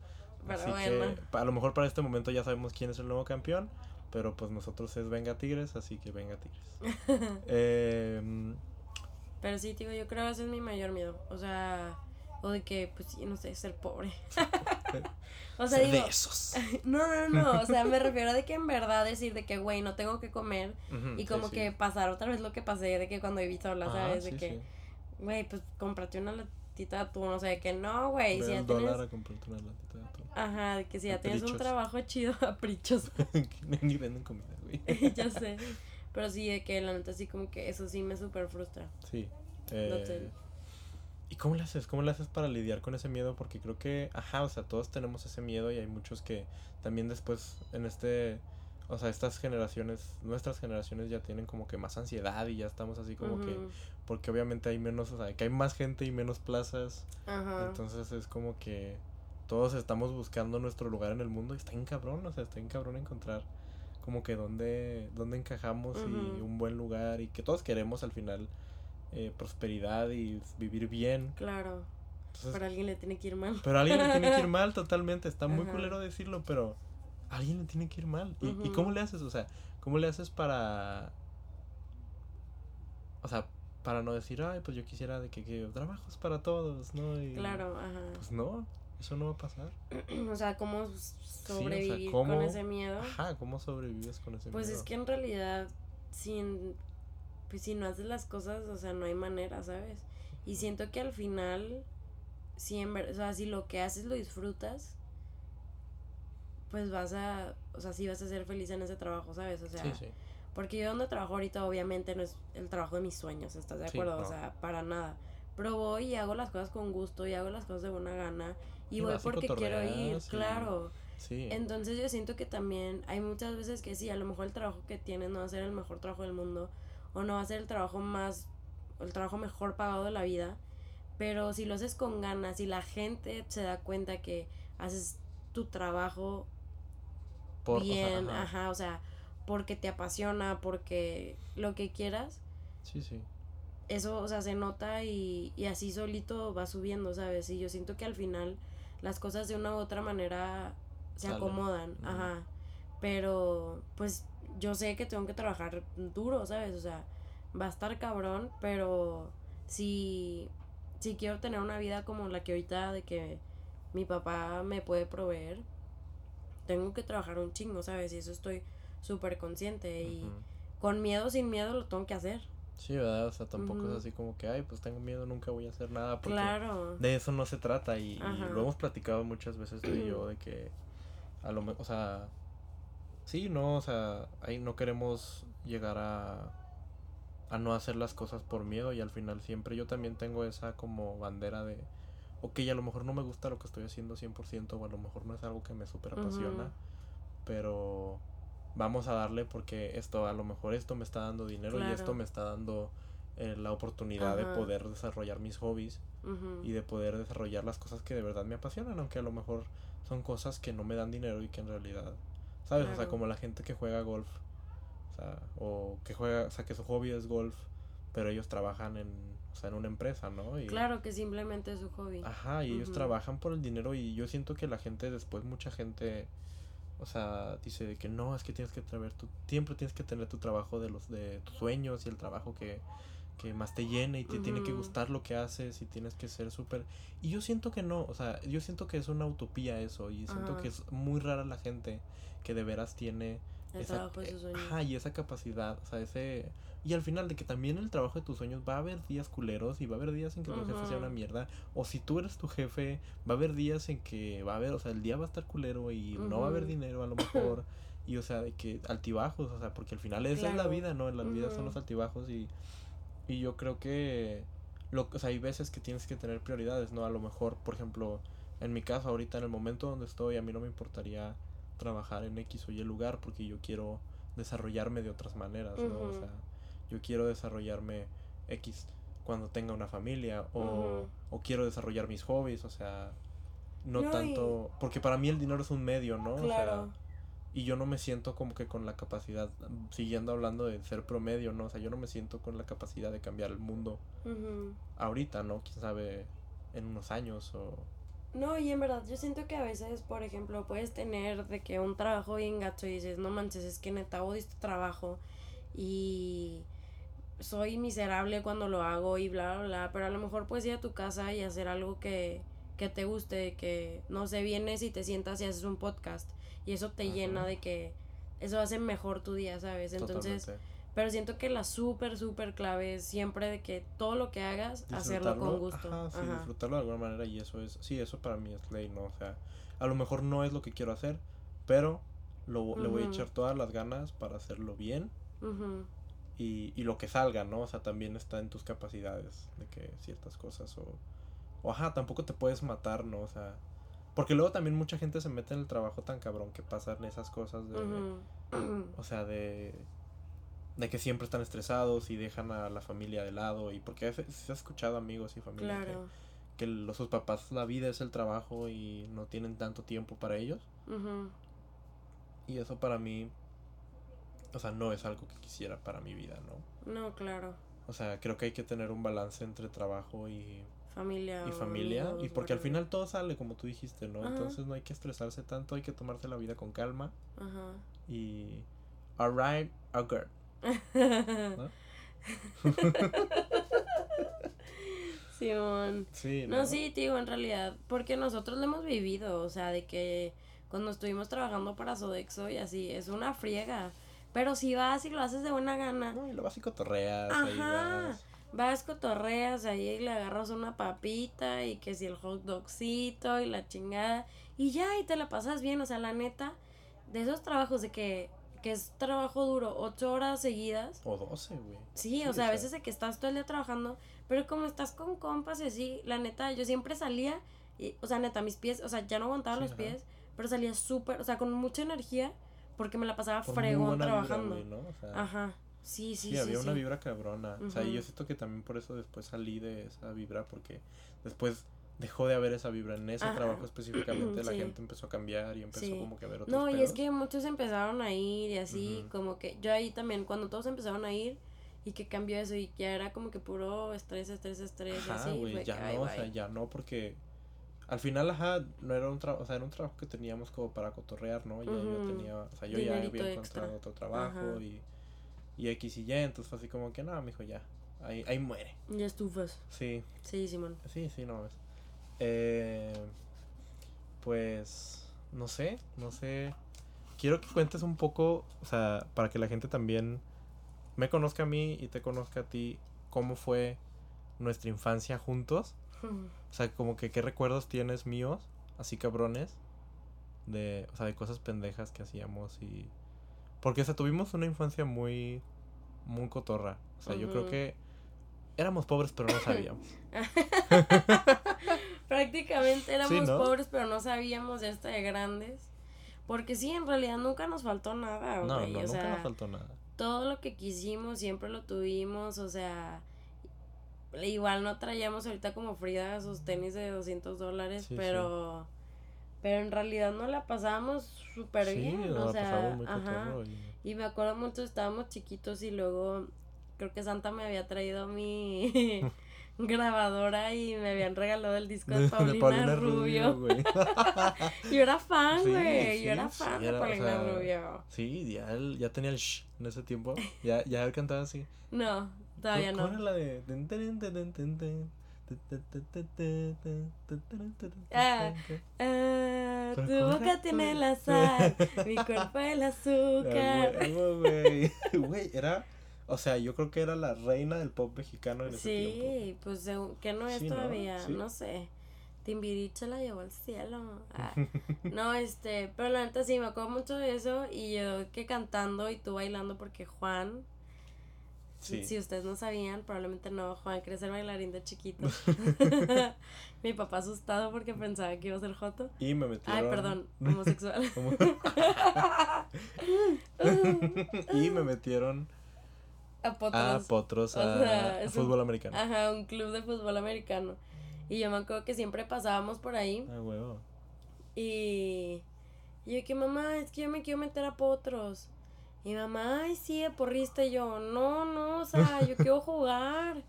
Pero así bueno. que a lo mejor para este momento ya sabemos quién es el nuevo campeón, pero pues nosotros es Venga Tigres, así que Venga Tigres. Eh, Pero sí, digo, yo creo que ese es mi mayor miedo. O sea, o de que, pues, no sé, ser pobre. o sea, Ser digo, de esos. no, no, no, o sea, me refiero a de que en verdad decir de que, güey, no tengo que comer y como sí. que pasar otra vez lo que pasé de que cuando viví sola, Ajá, ¿sabes? De que, güey, pues cómprate una latita de atún, o sea, de que no, güey, si ya tienes... dólar a comprarte una latita de atún. Ajá, de que si ya tienes un trabajo chido, caprichos, Que Ni venden comida, güey. ya sé. Pero sí, de que la neta sí como que eso sí me súper frustra. Sí. No eh. ¿Y cómo le haces? ¿Cómo le haces para lidiar con ese miedo? Porque creo que, ajá, o sea, todos tenemos ese miedo y hay muchos que también después en este, o sea, estas generaciones, nuestras generaciones ya tienen como que más ansiedad y ya estamos así como que, porque obviamente hay menos, o sea, que hay más gente y menos plazas, Ajá. entonces es como que todos estamos buscando nuestro lugar en el mundo y está en cabrón, o sea, está en cabrón encontrar como que dónde, dónde encajamos y un buen lugar y que todos queremos al final eh, prosperidad y vivir bien. Claro. Entonces, Para alguien le tiene que ir mal. pero a alguien le tiene que ir mal totalmente. Está muy Ajá. culero decirlo, pero a alguien le tiene que ir mal. ¿Y, ¿Y Ujú. cómo le haces? O sea, ¿cómo le haces para... O sea, para no decir, ay, pues yo quisiera de que, que trabajos para todos, ¿no? Y, Claro, ajá. Pues no, eso no va a pasar. o sea, cómo sobrevivir ¿cómo? con ese miedo. Ajá, ¿cómo sobrevives con ese Pues miedo? es que en realidad, sin, pues si no haces las cosas, o sea, no hay manera, ¿sabes? Y siento que al final, si en ver- o sea, si lo que haces lo disfrutas, pues vas a, o sea, sí vas a ser feliz en ese trabajo, ¿sabes? O sea, Sí, sí. porque yo donde trabajo ahorita obviamente no es el trabajo de mis sueños, ¿estás de Sí, acuerdo? no. O sea, para nada. Pero voy y hago las cosas con gusto y hago las cosas de buena gana y, Y voy porque quiero ir, claro. Sí. Entonces yo siento que también hay muchas veces que sí, a lo mejor el trabajo que tienes no va a ser el mejor trabajo del mundo o no va a ser el trabajo más, el trabajo mejor pagado de la vida, pero si lo haces con ganas y la gente se da cuenta que haces tu trabajo Por- o sea, bien, ajá. ajá, o sea, porque te apasiona, porque lo que quieras, Sí, sí. eso, o sea, se nota y, y así solito va subiendo, ¿sabes? Y yo siento que al final las cosas de una u otra manera se Salen. acomodan, ajá. Pero, pues, yo sé que tengo que trabajar duro, ¿sabes? O sea, va a estar cabrón, pero si, si quiero tener una vida como la que ahorita de que mi papá me puede proveer, tengo que trabajar un chingo, ¿sabes? Y eso estoy súper consciente y con miedo sin miedo lo tengo que hacer. Sí, ¿verdad? O sea, tampoco es así como que, ay, pues tengo miedo, nunca voy a hacer nada. Porque Claro. de eso no se trata y, y lo hemos platicado muchas veces tú y yo de que a lo mejor, o sea, sí, no, o sea, ahí no queremos llegar a a no hacer las cosas por miedo y al final siempre yo también tengo esa como bandera de ok, a lo mejor no me gusta lo que estoy haciendo 100% o a lo mejor no es algo que me súper apasiona, pero vamos a darle porque esto, a lo mejor esto me está dando dinero y esto me está dando eh, la oportunidad de poder desarrollar mis hobbies y de poder desarrollar las cosas que de verdad me apasionan, aunque a lo mejor son cosas que no me dan dinero y que en realidad, ¿sabes? O sea, como la gente que juega golf, o sea, o que juega, o sea, que su hobby es golf, pero ellos trabajan en, o sea, en una empresa, ¿no? Y, Claro que simplemente es su hobby. Ajá, y ellos trabajan por el dinero y yo siento que la gente después, mucha gente, o sea, dice de que no, es que tienes que traer tu, siempre tienes que tener tu trabajo de los, de tus sueños y el trabajo que, que más te llene y te tiene que gustar lo que haces y tienes que ser súper... Y yo siento que no, o sea, yo siento que es una utopía eso y siento Ajá. que es muy rara la gente que de veras tiene El esa, trabajo de sus sueños. ajá, y esa capacidad, o sea, ese... Y al final de que también el trabajo de tus sueños va a haber días culeros y va a haber días en que tu jefe sea una mierda. O si tú eres tu jefe, va a haber días en que va a haber, o sea, el día va a estar culero y no va a haber dinero a lo mejor. y o sea, de que altibajos, o sea, porque al final esa es la vida, ¿no? La vida son los altibajos y, y yo creo que... Lo, o sea, hay veces que tienes que tener prioridades, ¿no? A lo mejor, por ejemplo, en mi caso ahorita, en el momento donde estoy, a mí no me importaría trabajar en X o Y lugar porque yo quiero desarrollarme de otras maneras, ¿no? O sea, yo quiero desarrollarme X cuando tenga una familia o, o quiero desarrollar mis hobbies, o sea, no, No, y- tanto, porque para mí el dinero es un medio, ¿no? O sea. Y yo no me siento como que con la capacidad, mm, siguiendo hablando de ser promedio, ¿no? O sea, yo no me siento con la capacidad de cambiar el mundo ahorita, ¿no? Quién sabe en unos años o... No, y en verdad, yo siento que a veces, por ejemplo, puedes tener de que un trabajo bien gacho y dices, no manches, es que neta odio este trabajo. Y soy miserable cuando lo hago y bla, bla, bla, pero a lo mejor puedes ir a tu casa y hacer algo que, que te guste, que no sé, vienes y te sientas y haces un podcast y eso te llena de que eso hace mejor tu día, ¿sabes? Entonces, Totalmente. pero siento que la súper, súper clave es siempre de que todo lo que hagas, hacerlo con gusto. Ajá, sí, Ajá. disfrutarlo de alguna manera y eso es, sí, eso para mí es ley, ¿no? O sea, a lo mejor no es lo que quiero hacer, pero lo, le voy a echar todas las ganas para hacerlo bien y, y lo que salga, ¿no? O sea, también está en tus capacidades de que ciertas cosas o, o ajá, tampoco te puedes matar, ¿no? O sea, porque luego también mucha gente se mete en el trabajo tan cabrón que pasan esas cosas de, o sea, de de que siempre están estresados y dejan a la familia de lado y porque se ha escuchado amigos y familia que- Claro. que, los, sus papás la vida es el trabajo y no tienen tanto tiempo para ellos Ujú. y eso para mí o sea, no es algo que quisiera para mi vida, ¿no? No, claro. O sea, creo que hay que tener un balance entre trabajo y, Familia. y familia. amigos, Y porque al final todo sale como tú dijiste, ¿no? Ajá. Entonces no hay que estresarse tanto, hay que tomarse la vida con calma. Ajá. Y. Alright, okay. ¿No? Simón. Sí, No, sí, te digo, en realidad, porque nosotros lo hemos vivido, o sea, de que cuando estuvimos trabajando para Sodexo y así, es una friega. Pero si vas y lo haces de buena gana, No, y lo vas y cotorreas. ahí Ajá. vas. Vas, cotorreas ahí y le agarras una papita y que si el hot dogcito y la chingada y ya, y te la pasas bien, o sea, la neta, de esos trabajos de que, que es trabajo duro, ocho horas seguidas, O 12, güey. Sí, o sea, a veces de que estás todo el día trabajando, pero como estás con compas y así, la neta, yo siempre salía, y, o sea, neta, mis pies, o sea, ya no aguantaba Sí, los ajá. pies, pero salía súper, o sea, con mucha energía, porque me la pasaba Por fregón vibra, trabajando. güey, ¿no? O sea, Ajá, sí, sí, Sí, sí. había una sí. vibra cabrona. O sea, y yo siento que también por eso después salí de esa vibra, porque después dejó de haber esa vibra. En ese Ajá. trabajo específicamente la Sí. gente empezó a cambiar y empezó Sí. como que a ver otros No, y es que muchos empezaron a ir y así, como que yo ahí también, cuando todos empezaron a ir y que cambió eso y ya era como que puro estrés, estrés, estrés, Ajá, así, ya que, no, o sea, ya no, porque al final, ajá, no era un trabajo, o sea, era un trabajo que teníamos como para cotorrear, ¿no? Ya yo tenía, o sea, yo ya Dinerito había extra. encontrado otro trabajo Ajá. y, y X y Y, entonces fue así como que, no, mijo, ya, ahí, ahí muere. Ya estufas. Sí, Sí, Simón. Sí, sí, no es. Eh, pues, no sé, no sé. Quiero que cuentes un poco, o sea, para que la gente también me conozca a mí y te conozca a ti, cómo fue nuestra infancia juntos. O sea, como que qué recuerdos tienes míos, así cabrones, de, o sea, de cosas pendejas que hacíamos y... Porque, o sea, tuvimos una infancia muy, muy cotorra. O sea, yo creo que éramos pobres, pero no sabíamos. Prácticamente éramos ¿no? pobres, pero no sabíamos de esta de grandes. Porque sí, en realidad nunca nos faltó nada, No, no, o nunca sea, nos faltó nada. todo lo que quisimos siempre lo tuvimos, o sea, igual no traíamos ahorita como Frida sus tenis de 200 dólares, Sí, sí. Pero en realidad no la pasábamos súper Sí, bien, nos o la sea, muy ajá. y- Y me acuerdo mucho, estábamos chiquitos y luego creo que Santa me había traído mi grabadora y me habían regalado el disco de Paulina, Rubio. güey. Yo era fan, güey. sí, yo era fan era, de o Paulina sea, Rubio. Sí, ya, él, ya tenía el shh en ese tiempo. Ya, ya él cantaba así. No, todavía ¿Cuál no. era la de.? Ah, tu boca tiene la sal, mi cuerpo el azúcar. Güey, era. O sea, yo creo que era la reina del pop mexicano en ese Sí, tiempo. pues que no es sí, todavía, ¿no? ¿Sí? no sé. Timbiriche la llevó al cielo. Ah, no, este, pero la neta sí, me acuerdo mucho de eso y yo que cantando y tú bailando porque Juan, Sí. si ustedes no sabían, probablemente no, Juan quería ser bailarín de chiquito. Mi papá asustado porque pensaba que iba a ser Joto. Y me metieron. Ay, perdón, homosexual. Y me metieron A potros. a potros O a, sea, a es un- fútbol americano. Ajá, un club de fútbol americano. Y yo me acuerdo que siempre pasábamos por ahí Ah, huevo. y y yo que mamá, es que yo me quiero meter a potros. Y mamá, ay, sí, de porrista. Y yo, no, no, o sea, yo quiero jugar.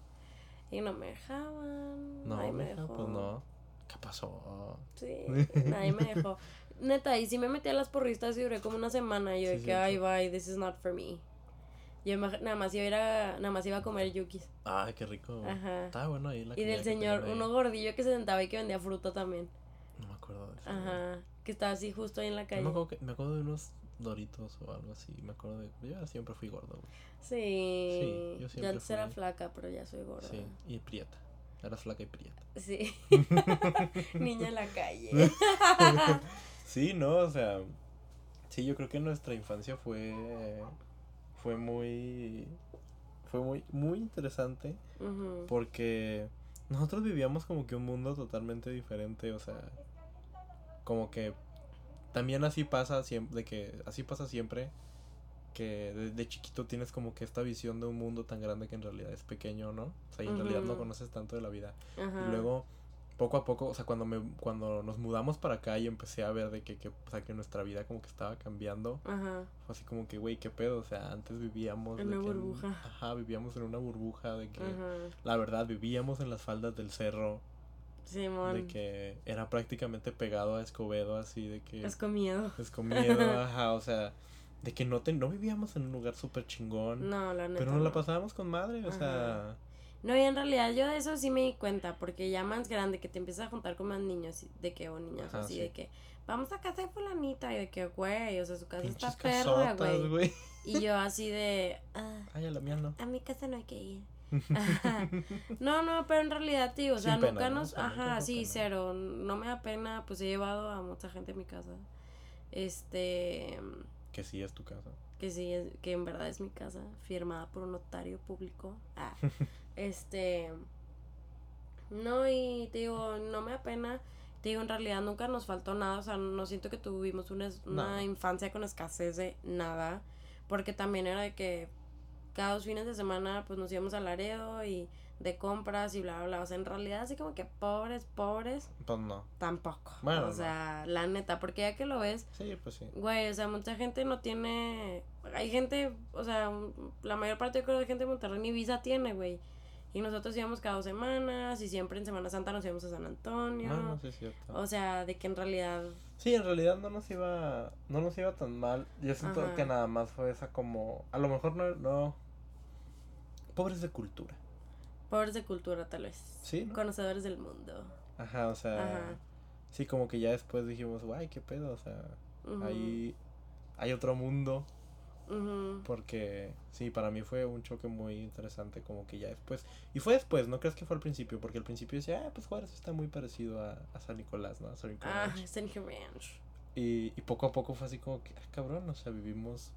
Y no me dejaban. No, nadie me mija, dejó. pues no. ¿Qué pasó? Sí, nadie me dejó. Neta, y sí me metí a las porristas y duré como una semana. Y yo Sí, de que, ay, bye, this is not for me. Yo nada más iba a ir a, nada más iba a comer yukis. Ay, qué rico. Ajá. Estaba bueno ahí la Y del señor, uno gordillo que se sentaba y que vendía fruta también. No me acuerdo de eso. Ajá. Que estaba así justo ahí en la Yo calle. me, acuerdo que- me acuerdo de unos doritos o algo así. Me acuerdo de. Yo siempre fui gordo, güey. Sí. Sí, yo yo siempre antes era flaca, pero ya soy gorda. Sí, y prieta. Eras flaca y prieta. Sí. Niña en la calle. Sí, no, o sea. Sí, yo creo que nuestra infancia fue. Fue muy. Fue muy, muy interesante. Porque nosotros vivíamos como que un mundo totalmente diferente, o sea, como que también así pasa siempre, de que así pasa siempre, que desde chiquito tienes como que esta visión de un mundo tan grande que en realidad es pequeño, ¿no? O sea, y en realidad no conoces tanto de la vida. Ajá. Y luego, poco a poco, o sea, cuando me, cuando nos mudamos para acá y empecé a ver de que, que, o sea, que nuestra vida como que estaba cambiando, Ajá. fue así como que, güey, qué pedo, o sea, antes vivíamos... En una burbuja. ajá, vivíamos en una burbuja de que... La verdad, vivíamos en las faldas del cerro, Simón. de que era prácticamente pegado a Escobedo, así de que Es comido. escomido, ajá, o sea, de que no te, no vivíamos en un lugar súper chingón, No, la neta. pero nos la no. pasábamos con madre, o sea, No, y en realidad yo de eso sí me di cuenta, porque ya más grande, que te empiezas a juntar con más niños, de que, o niñas, Ajá, así, sí. de que, vamos a casa de fulanita, y de que, güey, o sea, su casa pinches está perra, güey. Y yo así de, ah, Ay, a la mía no. a mi casa no hay que ir. Ajá. No, no, pero en realidad, tío, o sea, Sin nunca ¿no? nos, ajá, sí, pena. cero, no me da pena, pues he llevado a mucha gente a mi casa. Este, Que sí es tu casa. que sí, es, que en verdad es mi casa, firmada por un notario público. Ah, este, no, y te digo, no me da pena. Te digo, en realidad nunca nos faltó nada, o sea, no siento que tuvimos una, es- una No. infancia con escasez de nada, porque también era de que cada dos fines de semana pues nos íbamos a Laredo y de compras y bla, bla, bla, o sea, en realidad así como que pobres, pobres, Pues no. tampoco. Bueno, o no. sea, la neta, porque ya que lo ves, Sí, pues sí. Güey, o sea, mucha gente no tiene. Hay gente, o sea, la mayor parte yo creo de gente de Monterrey ni visa tiene, güey. Y nosotros íbamos cada dos semanas y siempre en Semana Santa nos íbamos a San Antonio. No, no, sí es cierto. O sea, de que en realidad. Sí, en realidad no nos iba, no nos iba tan mal. Yo siento Ajá. que nada más fue esa como, a lo mejor no, no, pobres de cultura. Pobres de cultura, tal vez. Sí, ¿no? Conocedores del mundo. Ajá, o sea, Ajá. sí, como que ya después dijimos, guay, qué pedo, o sea, Ujú, hay, hay otro mundo, ujú. porque sí, para mí fue un choque muy interesante, como que ya después, y fue después, no crees que fue al principio, porque al principio decía, ah, pues Juárez está muy parecido a, a San Nicolás, ¿no? A San Ah, Nicolás. St. Ranch. Y, y poco a poco fue así como que, ah, cabrón, o sea, vivimos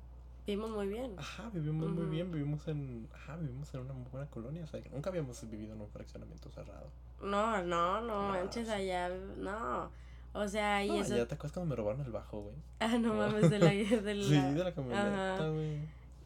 Vimos muy bien. Ajá, vivimos muy bien, vivimos en, ajá, vivimos en una buena colonia, o sea, que nunca habíamos vivido en un fraccionamiento cerrado. No, no, no, No, manches allá. No. O sea, y No, eso. ya te acuerdas cuando me robaron el bajo, güey. Ah, no mames, de la. De la... Sí, de la camioneta, güey.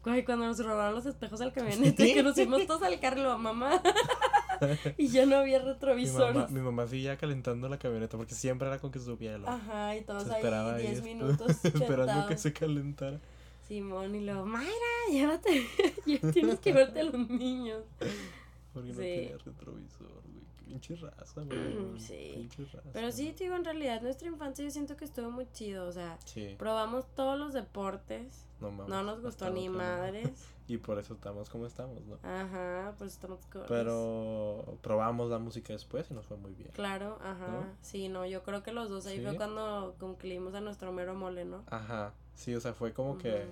Güey, cuando nos robaron los espejos al camioneta, Sí. que nos fuimos todos al carro, mamá. y ya no había Mi retrovisores. mamá, mi mamá seguía calentando la camioneta porque siempre era con que subiera el Ajá, y todos ahí esperaba ahí 10 esp- minutos esperando que se calentara. Simón y luego, Mayra, llévate, ya tienes que verte a los niños. Porque no Sí. tenía retrovisor, güey. Pinche raza, güey. Sí. Pinche raza. Pero sí, te digo, en realidad nuestra infancia yo siento que estuvo muy chido, o sea, Sí, probamos todos los deportes, no mames. no nos gustó ni no. madres. Y por eso estamos como estamos, ¿no? Ajá, pues estamos cortos. Pero probamos la música después y nos fue muy bien. Claro, ajá. ¿No? Sí, no, yo creo que los dos ahí Sí. fue cuando concluimos a nuestro mero mole, ¿no? Ajá, sí, o sea, fue como que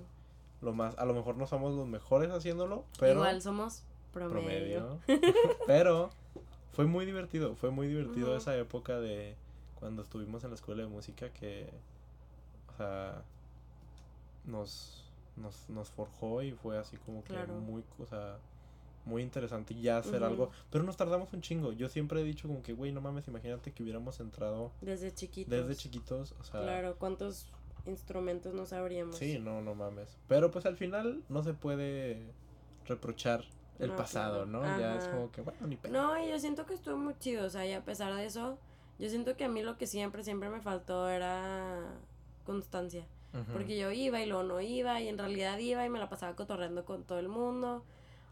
lo más, a lo mejor no somos los mejores haciéndolo, pero Igual somos promedio. promedio. pero fue muy divertido, fue muy divertido esa época de cuando estuvimos en la escuela de música que, o sea, nos, nos, nos forjó y fue así como que Claro. muy, o sea, muy interesante ya hacer algo, pero nos tardamos un chingo. Yo siempre he dicho como que, güey, no mames, imagínate que hubiéramos entrado Desde chiquitos. desde chiquitos, o sea, Claro, ¿cuántos instrumentos no sabríamos? Sí, no, no mames. Pero pues al final no se puede reprochar el No, pasado, claro. ¿no? Ya es como que, bueno, ni. No, y yo siento que estuvo muy chido, o sea, y a pesar de eso, yo siento que a mí lo que siempre, siempre me faltó era constancia. Porque yo iba y luego no iba, y en realidad iba y me la pasaba cotorreando con todo el mundo.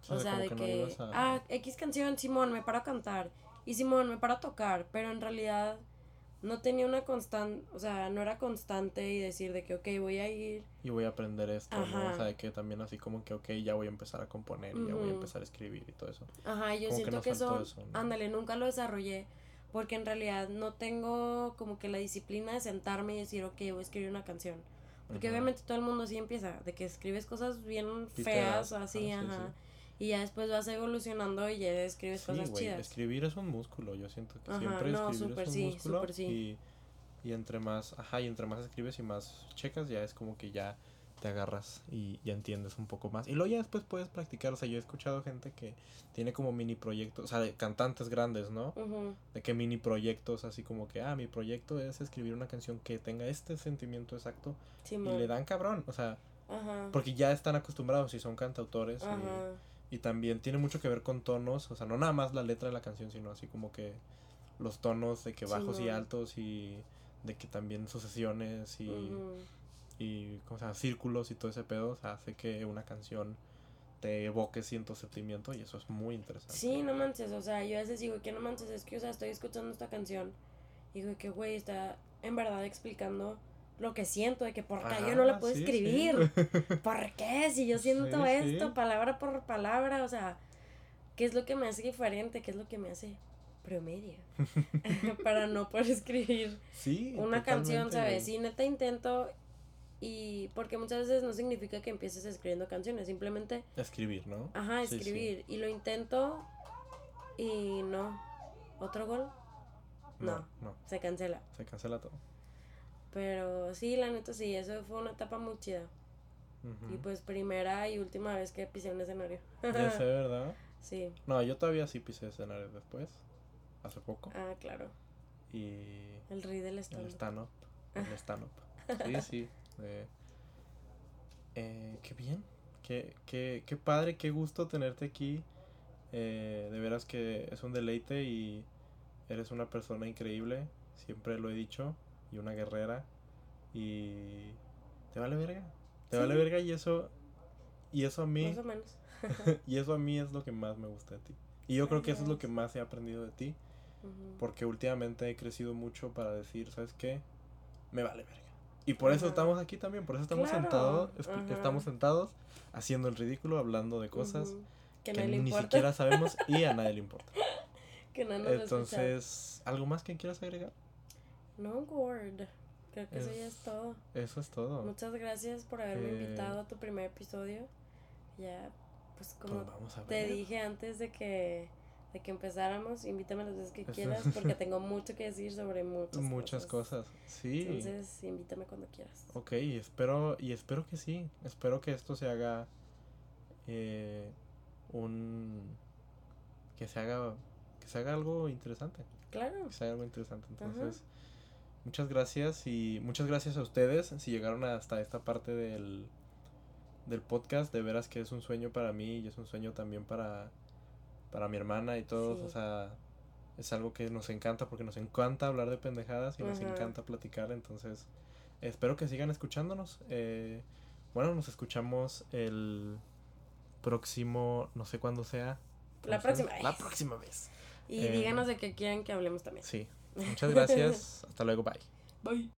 O sea, de que, a- ah, X canción, Simón, me paro a cantar. Y Simón, me paro a tocar. Pero en realidad, no tenía una constante, o sea, no era constante y decir de que, ok, voy a ir. Y voy a aprender esto, ¿no? O sea, de que también así como que, ok, ya voy a empezar a componer y ya voy a empezar a escribir y todo eso. Ajá, yo Como siento que, eso, eso, ¿no? ándale, nunca lo desarrollé porque en realidad no tengo como que la disciplina de sentarme y decir, ok, voy a escribir una canción. Porque obviamente todo el mundo así empieza, de que escribes cosas bien Piteras, feas o así, ajá, sí, ajá. Y ya después vas evolucionando y ya escribes Sí, cosas güey, chidas. escribir es un músculo, yo siento que Ajá, siempre no, escribir es un sí, músculo sí. y, y entre más, ajá, y entre más escribes y más checas ya es como que ya te agarras y ya entiendes un poco más. Y luego ya después puedes practicar, o sea, yo he escuchado gente que tiene como mini proyectos, o sea, de cantantes grandes, ¿no? De que mini proyectos, así como que, ah, mi proyecto es escribir una canción que tenga este sentimiento exacto y le dan cabrón, o sea, Ajá. porque ya están acostumbrados y son cantautores Ajá. y también tiene mucho que ver con tonos, o sea, no nada más la letra de la canción, sino así como que los tonos de que bajos y altos y de que también sucesiones y, y ¿cómo se llama? círculos y todo ese pedo, o sea, hace que una canción te evoque cierto sentimiento y eso es muy interesante. Sí, no manches, o sea, yo a veces digo que no manches, es que, o sea, estoy escuchando esta canción y digo que, güey, está en verdad explicando lo que siento, de que por qué yo no la puedo sí, sí. escribir, ¿por qué? Si yo siento Sí, esto, sí. palabra por palabra, o sea, ¿qué es lo que me hace diferente? ¿Qué es lo que me hace promedio? Para no poder escribir Sí, una canción, ¿sabes? Sí, neta intento y porque muchas veces no significa que empieces escribiendo canciones, simplemente Escribir, ¿no? Ajá, Sí, sí. escribir. Y lo intento y no. ¿Otro gol? No, No. no, Se cancela. se cancela todo. Pero sí, la neta sí, eso fue una etapa muy chida. Y pues primera y última vez que pisé un escenario. Ya sé, ¿verdad? sí. No, yo todavía sí pisé escenario después, hace poco, Ah, claro. y El rey del el stand. stand-up, el stand-up. Sí, sí. eh, eh, qué bien, qué, qué, qué padre, qué gusto tenerte aquí. eh, de veras que es un deleite y eres una persona increíble, siempre lo he dicho, y una guerrera. Y te vale verga, te vale verga y eso, y eso a mí, Más o menos. y eso a mí es lo que más me gusta de ti. Y yo creo que eso es lo que más he aprendido de ti. Porque últimamente he crecido mucho para decir, ¿sabes qué? Me vale verga. Y por eso estamos aquí también, por eso estamos Claro, sentados, estamos sentados haciendo el ridículo, hablando de cosas que, que, ni siquiera sabemos y a nadie le importa. que no nos escucha. Entonces, ¿algo más que quieras agregar? No, Gord. Creo que eso ya es todo. Eso es todo. Muchas gracias por haberme Eh, invitado a tu primer episodio. Ya, pues como Pues te dije antes de que, de que empezáramos, invítame las veces que quieras porque tengo mucho que decir sobre muchas, Muchas cosas. Sí. Entonces, invítame cuando quieras. Ok, y espero, y espero que sí. Espero que esto se haga eh, un que se haga que se haga algo interesante. Claro. Que se haga algo interesante. Ajá. Muchas gracias y muchas gracias a ustedes si llegaron hasta esta parte del del podcast. De veras que es un sueño para mí y es un sueño también para para mi hermana y todos, Sí. o sea, es algo que nos encanta porque nos encanta hablar de pendejadas y nos encanta platicar, entonces espero que sigan escuchándonos. Eh, bueno, nos escuchamos el próximo, no sé cuándo sea. La ¿cómo se próxima llama? La vez. próxima vez. Y Eh, díganos de qué quieren que hablemos también. Sí. Muchas gracias. Hasta luego. Bye. Bye.